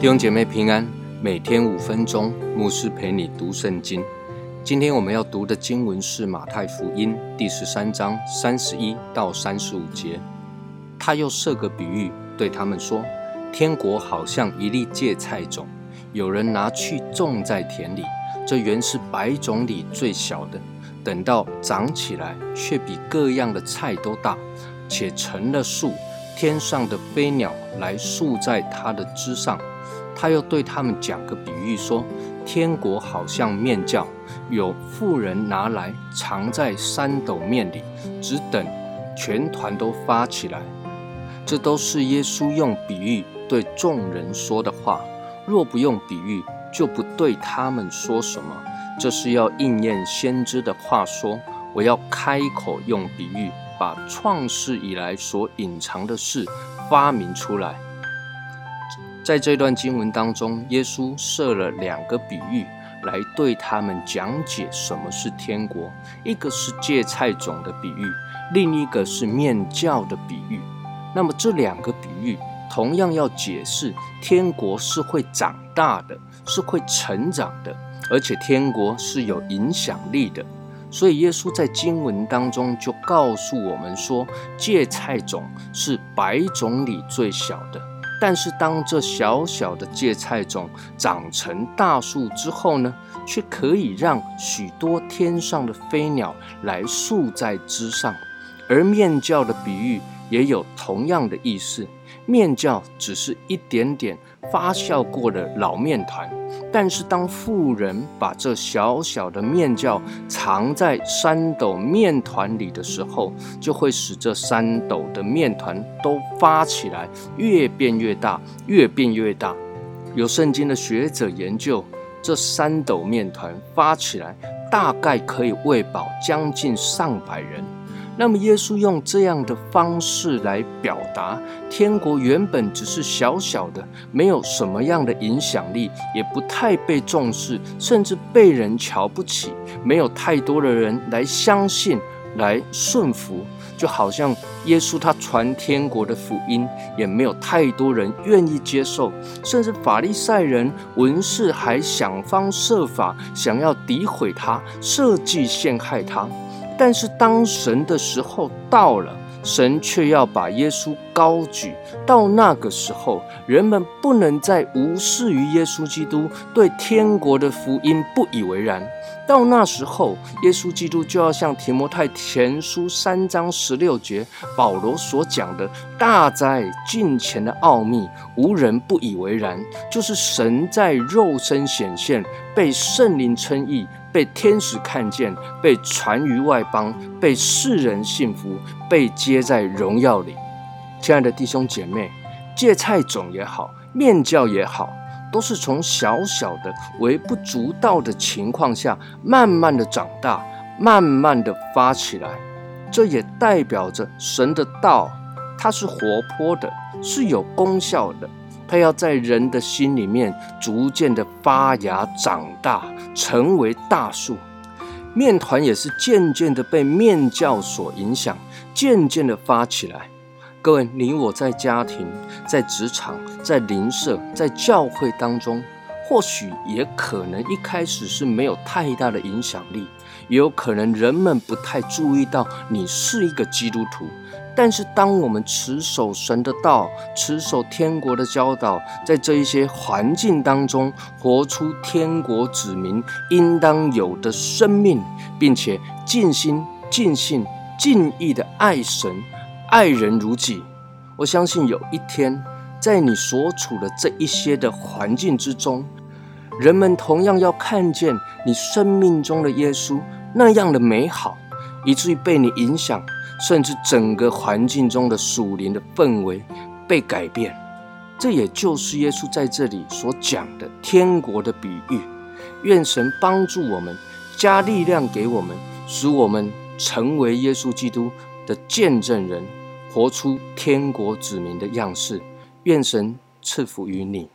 弟兄姐妹平安，每天五分钟，牧师陪你读圣经。今天我们要读的经文是马太福音第十三章三十一到三十五节。他又设个比喻，对他们说：“天国好像一粒芥菜种，有人拿去种在田里。这原是百种里最小的，等到长起来，却比各样的菜都大，且成了树。天上的飞鸟来宿在它的枝上。”他又对他们讲个比喻，说：天国好像面教，有富人拿来藏在三斗面里，只等全团都发起来。这都是耶稣用比喻对众人说的话。若不用比喻，就不对他们说什么。这是要应验先知的话说：我要开口用比喻，把创世以来所隐藏的事发明出来。在这段经文当中，耶稣设了两个比喻来对他们讲解什么是天国，一个是芥菜种的比喻，另一个是面教的比喻。那么这两个比喻同样要解释天国是会长大的，是会成长的，而且天国是有影响力的。所以耶稣在经文当中就告诉我们说，芥菜种是百种里最小的。但是，当这小小的芥菜种长成大树之后呢，却可以让许多天上的飞鸟来宿在枝上。而面教的比喻也有同样的意思，面教只是一点点发酵过的老面团。但是，当富人把这小小的面酵藏在三斗面团里的时候，就会使这三斗的面团都发起来，越变越大，越变越大。有圣经的学者研究，这三斗面团发起来，大概可以喂饱将近上百人。那么，耶稣用这样的方式来表达，天国原本只是小小的，没有什么样的影响力，也不太被重视，甚至被人瞧不起，没有太多的人来相信、来顺服，就好像耶稣他传天国的福音，也没有太多人愿意接受，甚至法利赛人、文士还想方设法想要诋毁他，设计陷害他。但是当神的时候到了，神却要把耶稣高举。到那个时候，人们不能再无视于耶稣基督，对天国的福音不以为然。到那时候，耶稣基督就要像提摩太前书三章十六节保罗所讲的大在近前的奥秘，无人不以为然，就是神在肉身显现，被圣灵称义。被天使看见，被传于外邦，被世人信服，被接在荣耀里。亲爱的弟兄姐妹，芥菜种也好，面教也好，都是从小小的、微不足道的情况下，慢慢的长大，慢慢的发起来。这也代表着神的道，它是活泼的，是有功效的。它要在人的心里面逐渐的发芽长大，成为大树。面团也是渐渐的被面教所影响，渐渐的发起来。各位，你我在家庭、在职场、在邻舍、在教会当中，或许也可能一开始是没有太大的影响力，也有可能人们不太注意到你是一个基督徒。但是，当我们持守神的道，持守天国的教导，在这一些环境当中，活出天国子民应当有的生命，并且尽心、尽性、尽意的爱神、爱人如己，我相信有一天，在你所处的这一些的环境之中，人们同样要看见你生命中的耶稣那样的美好，以至于被你影响。甚至整个环境中的属灵的氛围被改变，这也就是耶稣在这里所讲的天国的比喻。愿神帮助我们，加力量给我们，使我们成为耶稣基督的见证人，活出天国子民的样式。愿神赐福于你。